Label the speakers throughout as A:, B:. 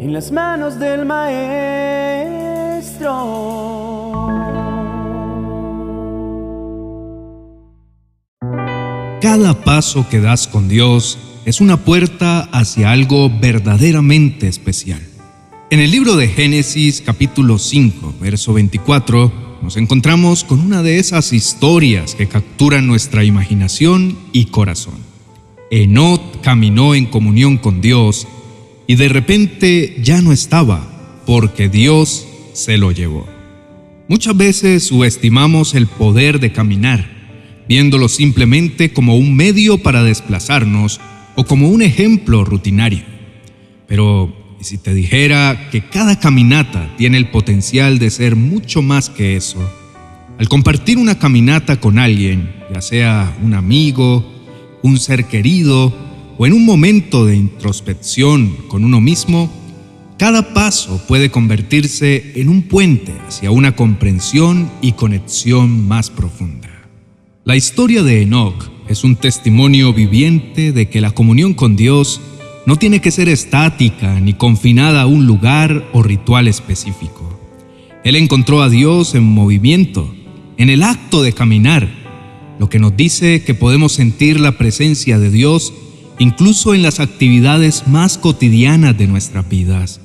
A: en las manos del Maestro.
B: Cada paso que das con Dios es una puerta hacia algo verdaderamente especial. En el libro de Génesis capítulo 5, verso 24, nos encontramos con una de esas historias que capturan nuestra imaginación y corazón. Enot caminó en comunión con Dios y de repente ya no estaba porque Dios se lo llevó. Muchas veces subestimamos el poder de caminar, viéndolo simplemente como un medio para desplazarnos o como un ejemplo rutinario. Pero y si te dijera que cada caminata tiene el potencial de ser mucho más que eso, al compartir una caminata con alguien, ya sea un amigo, un ser querido o en un momento de introspección con uno mismo, cada paso puede convertirse en un puente hacia una comprensión y conexión más profunda. La historia de Enoch es un testimonio viviente de que la comunión con Dios no tiene que ser estática ni confinada a un lugar o ritual específico. Él encontró a Dios en movimiento, en el acto de caminar, lo que nos dice que podemos sentir la presencia de Dios incluso en las actividades más cotidianas de nuestras vidas.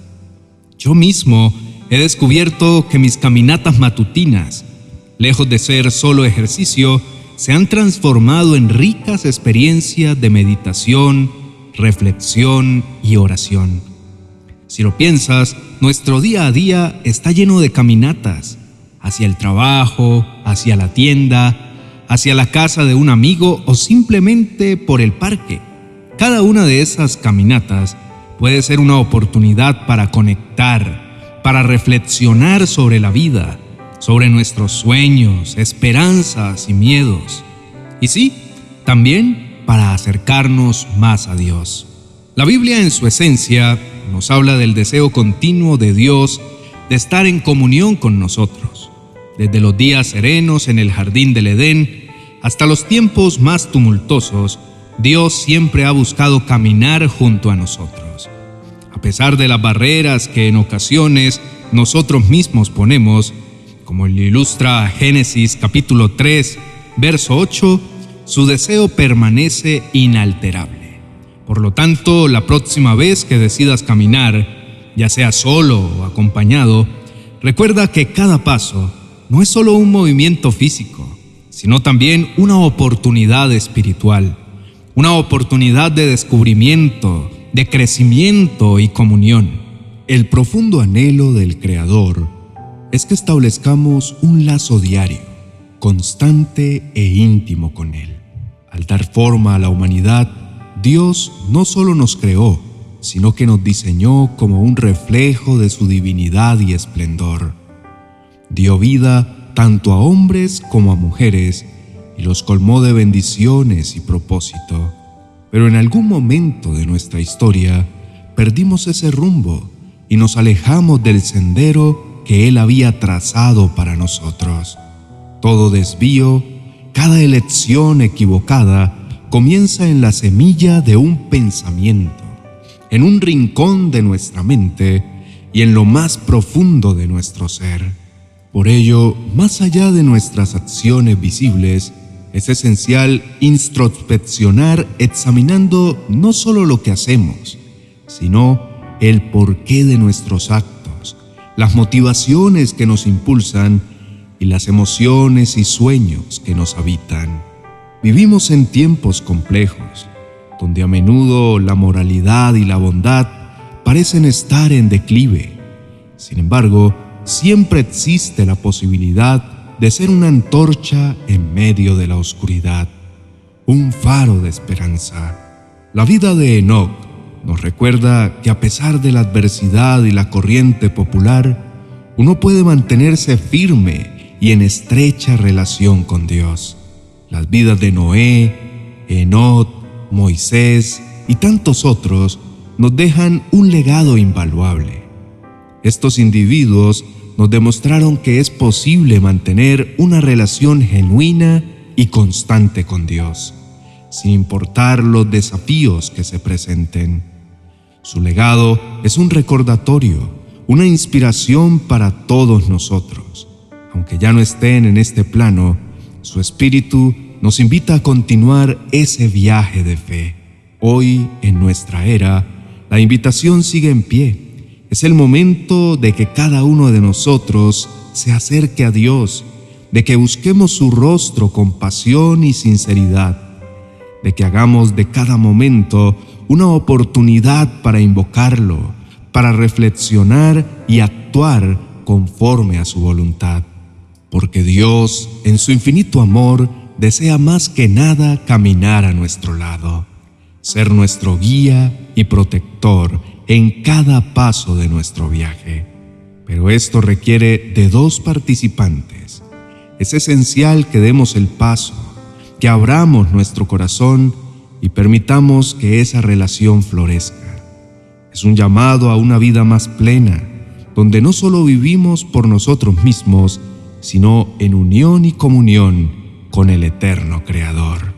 B: Yo mismo he descubierto que mis caminatas matutinas, lejos de ser solo ejercicio, se han transformado en ricas experiencias de meditación, reflexión y oración. Si lo piensas, nuestro día a día está lleno de caminatas, hacia el trabajo, hacia la tienda, hacia la casa de un amigo o simplemente por el parque. Cada una de esas caminatas puede ser una oportunidad para conectar, para reflexionar sobre la vida, sobre nuestros sueños, esperanzas y miedos. Y sí, también para acercarnos más a Dios. La Biblia en su esencia nos habla del deseo continuo de Dios de estar en comunión con nosotros, desde los días serenos en el jardín del Edén hasta los tiempos más tumultuosos, Dios siempre ha buscado caminar junto a nosotros. A pesar de las barreras que en ocasiones nosotros mismos ponemos, como ilustra Génesis capítulo 3, verso 8, su deseo permanece inalterable. Por lo tanto, la próxima vez que decidas caminar, ya sea solo o acompañado, recuerda que cada paso no es solo un movimiento físico, sino también una oportunidad espiritual, una oportunidad de descubrimiento, de crecimiento y comunión. El profundo anhelo del Creador es que establezcamos un lazo diario, constante e íntimo con Él. Al dar forma a la humanidad, Dios no solo nos creó, sino que nos diseñó como un reflejo de su divinidad y esplendor. Dio vida tanto a hombres como a mujeres y los colmó de bendiciones y propósito. Pero en algún momento de nuestra historia perdimos ese rumbo y nos alejamos del sendero que Él había trazado para nosotros. Todo desvío cada elección equivocada comienza en la semilla de un pensamiento, en un rincón de nuestra mente y en lo más profundo de nuestro ser. Por ello, más allá de nuestras acciones visibles, es esencial introspeccionar examinando no solo lo que hacemos, sino el porqué de nuestros actos, las motivaciones que nos impulsan y las emociones y sueños que nos habitan. Vivimos en tiempos complejos, donde a menudo la moralidad y la bondad parecen estar en declive. Sin embargo, siempre existe la posibilidad de ser una antorcha en medio de la oscuridad, un faro de esperanza. La vida de Enoch nos recuerda que a pesar de la adversidad y la corriente popular, uno puede mantenerse firme y en estrecha relación con Dios. Las vidas de Noé, Enot, Moisés y tantos otros nos dejan un legado invaluable. Estos individuos nos demostraron que es posible mantener una relación genuina y constante con Dios, sin importar los desafíos que se presenten. Su legado es un recordatorio, una inspiración para todos nosotros. Aunque ya no estén en este plano, su espíritu nos invita a continuar ese viaje de fe. Hoy, en nuestra era, la invitación sigue en pie. Es el momento de que cada uno de nosotros se acerque a Dios, de que busquemos su rostro con pasión y sinceridad, de que hagamos de cada momento una oportunidad para invocarlo, para reflexionar y actuar conforme a su voluntad. Porque Dios, en su infinito amor, desea más que nada caminar a nuestro lado, ser nuestro guía y protector en cada paso de nuestro viaje. Pero esto requiere de dos participantes. Es esencial que demos el paso, que abramos nuestro corazón y permitamos que esa relación florezca. Es un llamado a una vida más plena, donde no solo vivimos por nosotros mismos, sino en unión y comunión con el eterno Creador.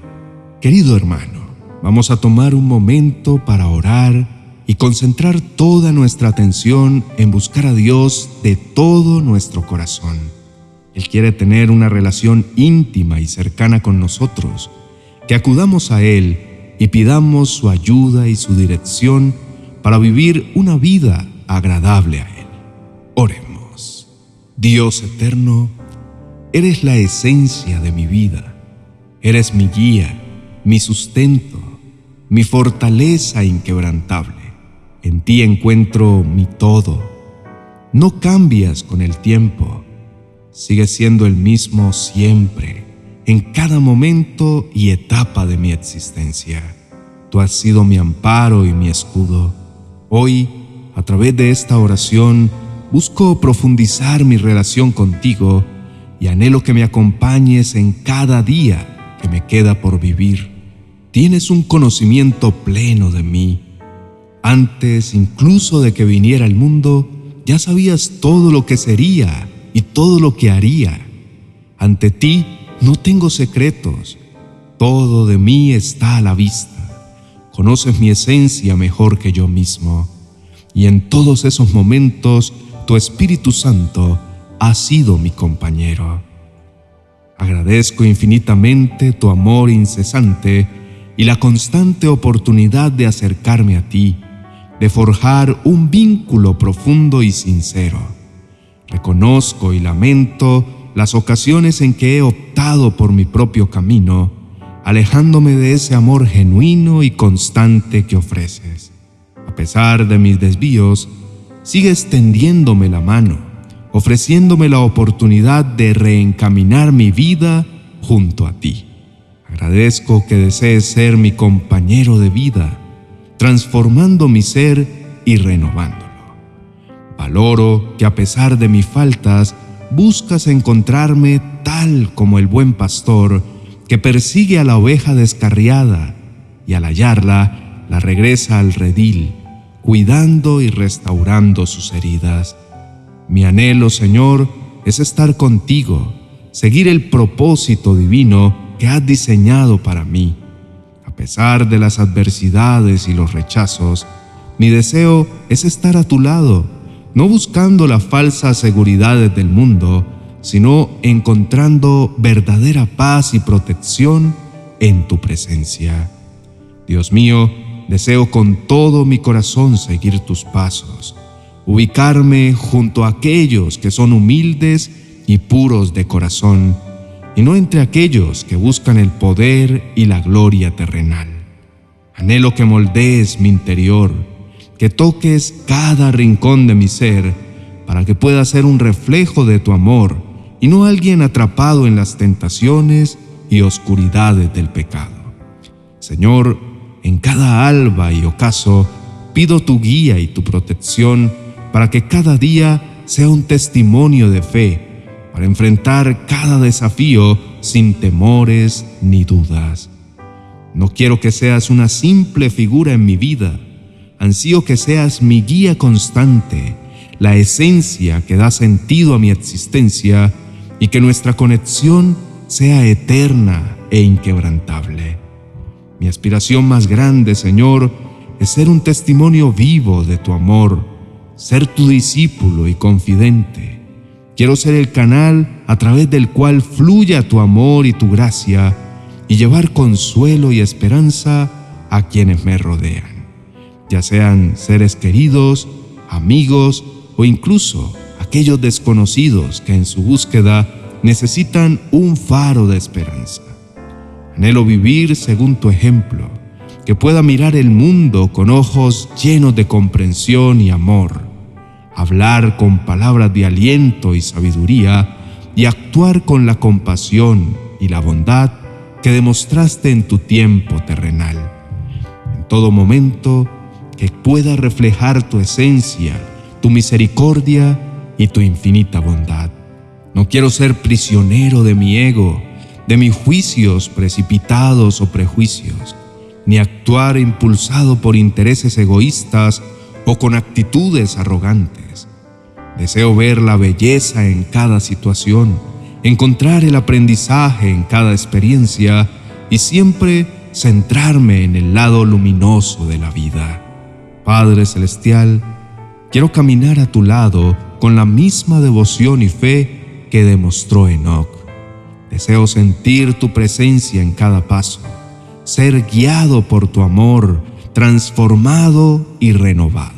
B: Querido hermano, vamos a tomar un momento para orar y concentrar toda nuestra atención en buscar a Dios de todo nuestro corazón. Él quiere tener una relación íntima y cercana con nosotros, que acudamos a Él y pidamos su ayuda y su dirección para vivir una vida agradable a Él. Oremos. Dios eterno, eres la esencia de mi vida. Eres mi guía, mi sustento, mi fortaleza inquebrantable. En ti encuentro mi todo. No cambias con el tiempo. Sigues siendo el mismo siempre en cada momento y etapa de mi existencia. Tú has sido mi amparo y mi escudo. Hoy, a través de esta oración, busco profundizar mi relación contigo y anhelo que me acompañes en cada día que me queda por vivir. Tienes un conocimiento pleno de mí. Antes incluso de que viniera al mundo, ya sabías todo lo que sería y todo lo que haría. Ante ti no tengo secretos, todo de mí está a la vista. Conoces mi esencia mejor que yo mismo, y en todos esos momentos tu Espíritu Santo ha sido mi compañero. Agradezco infinitamente tu amor incesante y la constante oportunidad de acercarme a ti, de forjar un vínculo profundo y sincero. Reconozco y lamento las ocasiones en que he optado por mi propio camino, alejándome de ese amor genuino y constante que ofreces. A pesar de mis desvíos, sigues tendiéndome la mano, ofreciéndome la oportunidad de reencaminar mi vida junto a ti. Agradezco que desees ser mi compañero de vida, transformando mi ser y renovándolo. Valoro que a pesar de mis faltas, buscas encontrarme tal como el buen pastor que persigue a la oveja descarriada y al hallarla la regresa al redil, cuidando y restaurando sus heridas. Mi anhelo, Señor, es estar contigo, seguir el propósito divino que has diseñado para mí. Pesar de las adversidades y los rechazos, mi deseo es estar a tu lado no buscando las falsas seguridades del mundo, sino encontrando verdadera paz y protección en tu presencia. Dios mío, deseo con todo mi corazón seguir tus pasos, ubicarme junto a aquellos que son humildes y puros de corazón, y no entre aquellos que buscan el poder y la gloria terrenal. Anhelo que moldees mi interior, que toques cada rincón de mi ser para que pueda ser un reflejo de tu amor y no alguien atrapado en las tentaciones y oscuridades del pecado. Señor, en cada alba y ocaso pido tu guía y tu protección para que cada día sea un testimonio de fe, para enfrentar cada desafío sin temores ni dudas. No quiero que seas una simple figura en mi vida, ansío que seas mi guía constante, la esencia que da sentido a mi existencia y que nuestra conexión sea eterna e inquebrantable. Mi aspiración más grande, Señor, es ser un testimonio vivo de tu amor, ser tu discípulo y confidente. Quiero ser el canal a través del cual fluya tu amor y tu gracia y llevar consuelo y esperanza a quienes me rodean, ya sean seres queridos, amigos o incluso aquellos desconocidos que en su búsqueda necesitan un faro de esperanza. Anhelo vivir según tu ejemplo, que pueda mirar el mundo con ojos llenos de comprensión y amor, hablar con palabras de aliento y sabiduría y actuar con la compasión y la bondad que demostraste en tu tiempo terrenal. En todo momento, que pueda reflejar tu esencia, tu misericordia y tu infinita bondad. No quiero ser prisionero de mi ego, de mis juicios precipitados o prejuicios, ni actuar impulsado por intereses egoístas o con actitudes arrogantes. Deseo ver la belleza en cada situación, encontrar el aprendizaje en cada experiencia y siempre centrarme en el lado luminoso de la vida. Padre Celestial, quiero caminar a tu lado con la misma devoción y fe que demostró Enoch Deseo sentir tu presencia en cada paso, ser guiado por tu amor, transformado y renovado.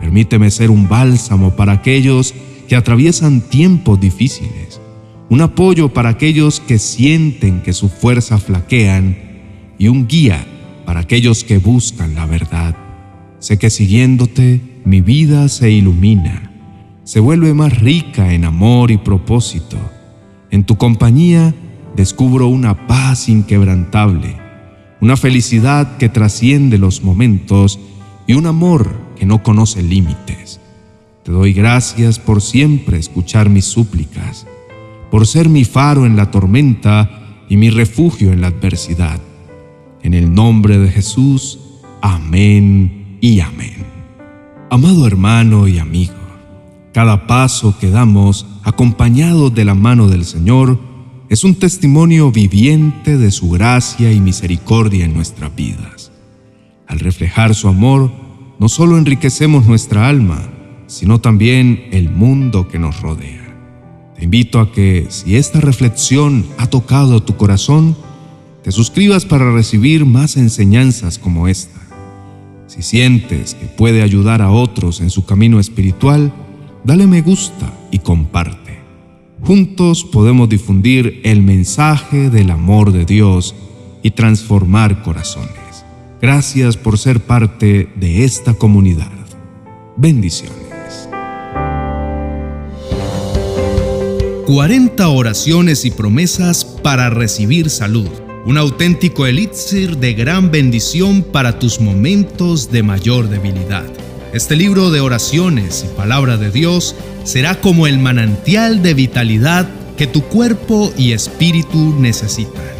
B: Permíteme ser un bálsamo para aquellos que atraviesan tiempos difíciles, un apoyo para aquellos que sienten que sus fuerzas flaquean y un guía para aquellos que buscan la verdad. Sé que siguiéndote mi vida se ilumina, se vuelve más rica en amor y propósito en tu compañía descubro una paz inquebrantable, una felicidad que trasciende los momentos y un amor que no conoce límites. Te doy gracias por siempre escuchar mis súplicas, por ser mi faro en la tormenta y mi refugio en la adversidad. En el nombre de Jesús, amén y amén. Amado hermano y amigo, cada paso que damos acompañado de la mano del Señor es un testimonio viviente de su gracia y misericordia en nuestras vidas. Al reflejar su amor, no solo enriquecemos nuestra alma, sino también el mundo que nos rodea. Te invito a que, si esta reflexión ha tocado tu corazón, te suscribas para recibir más enseñanzas como esta. Si sientes que puede ayudar a otros en su camino espiritual, dale me gusta y comparte. Juntos podemos difundir el mensaje del amor de Dios y transformar corazones. Gracias por ser parte de esta comunidad. Bendiciones.
C: 40 oraciones y promesas para recibir salud. Un auténtico elixir de gran bendición para tus momentos de mayor debilidad. Este libro de oraciones y palabra de Dios será como el manantial de vitalidad que tu cuerpo y espíritu necesitan.